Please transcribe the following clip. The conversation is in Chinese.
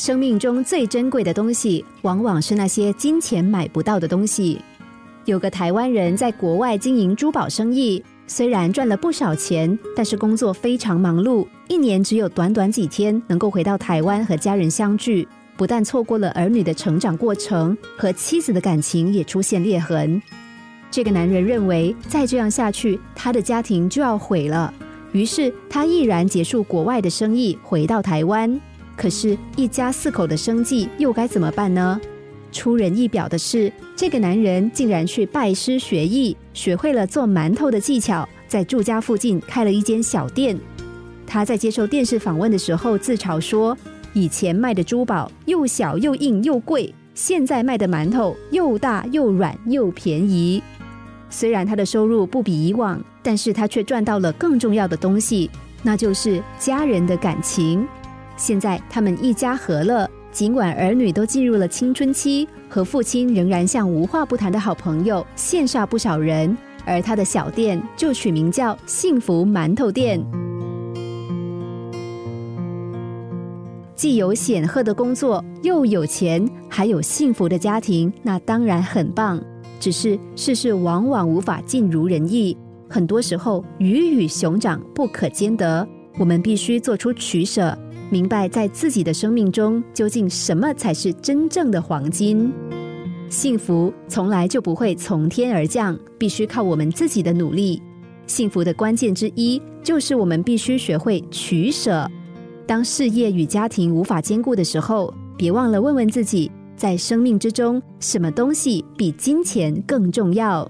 生命中最珍贵的东西，往往是那些金钱买不到的东西。有个台湾人在国外经营珠宝生意，虽然赚了不少钱，但是工作非常忙碌，一年只有短短几天能够回到台湾和家人相聚。不但错过了儿女的成长过程，和妻子的感情也出现裂痕。这个男人认为，再这样下去，他的家庭就要毁了。于是他毅然结束国外的生意，回到台湾。可是，一家四口的生计又该怎么办呢？出人意表的是，这个男人竟然去拜师学艺，学会了做馒头的技巧，在住家附近开了一间小店。他在接受电视访问的时候自嘲说：“以前卖的珠宝又小又硬又贵，现在卖的馒头又大又软又便宜。”虽然他的收入不比以往，但是他却赚到了更重要的东西，那就是家人的感情。现在他们一家和乐，尽管儿女都进入了青春期，和父亲仍然像无话不谈的好朋友，羡煞不少人。而他的小店就取名叫“幸福馒头店”，既有显赫的工作，又有钱，还有幸福的家庭，那当然很棒。只是世事往往无法尽如人意，很多时候鱼与熊掌不可兼得，我们必须做出取舍。明白在自己的生命中，究竟什么才是真正的黄金？幸福从来就不会从天而降，必须靠我们自己的努力。幸福的关键之一，就是我们必须学会取舍。当事业与家庭无法兼顾的时候，别忘了问问自己，在生命之中，什么东西比金钱更重要？